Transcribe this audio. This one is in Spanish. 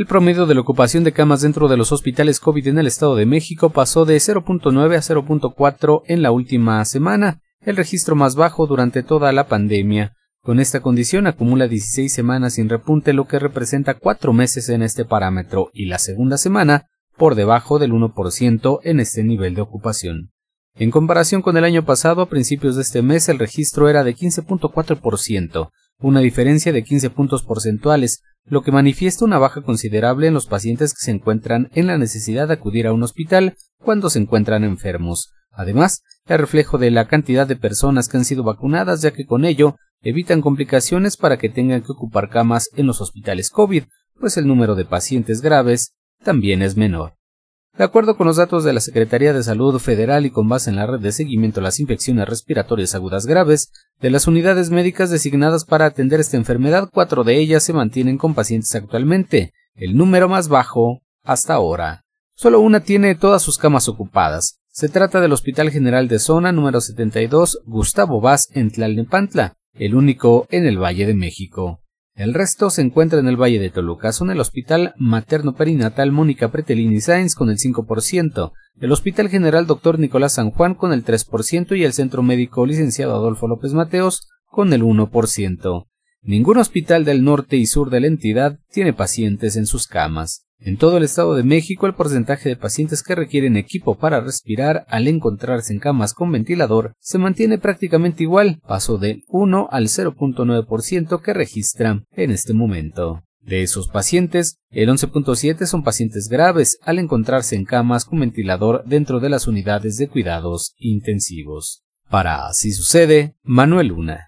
El promedio de la ocupación de camas dentro de los hospitales COVID en el Estado de México pasó de 0.9 a 0.4 en la última semana, el registro más bajo durante toda la pandemia. Con esta condición acumula 16 semanas sin repunte, lo que representa cuatro meses en este parámetro, y la segunda semana por debajo del 1% en este nivel de ocupación. En comparación con el año pasado, a principios de este mes el registro era de 15.4%, una diferencia de 15 puntos porcentuales, lo que manifiesta una baja considerable en los pacientes que se encuentran en la necesidad de acudir a un hospital cuando se encuentran enfermos. Además, es reflejo de la cantidad de personas que han sido vacunadas, ya que con ello evitan complicaciones para que tengan que ocupar camas en los hospitales COVID, pues el número de pacientes graves también es menor. De acuerdo con los datos de la Secretaría de Salud Federal y con base en la red de seguimiento a las infecciones respiratorias agudas graves, de las unidades médicas designadas para atender esta enfermedad, cuatro de ellas se mantienen con pacientes actualmente, el número más bajo hasta ahora. Solo una tiene todas sus camas ocupadas. Se trata del Hospital General de Zona número 72 Gustavo Vaz en Tlalnepantla, el único en el Valle de México. El resto se encuentra en el Valle de Toluca. Son el Hospital Materno Perinatal Mónica Pretelini Sáenz con el 5%, el Hospital General Dr. Nicolás San Juan con el 3% y el Centro Médico Licenciado Adolfo López Mateos con el 1%. Ningún hospital del norte y sur de la entidad tiene pacientes en sus camas. En todo el Estado de México, el porcentaje de pacientes que requieren equipo para respirar al encontrarse en camas con ventilador se mantiene prácticamente igual, pasó del 1 al 0.9% que registra en este momento. De esos pacientes, el 11.7 son pacientes graves al encontrarse en camas con ventilador dentro de las unidades de cuidados intensivos. Para Así sucede, Manuel Luna.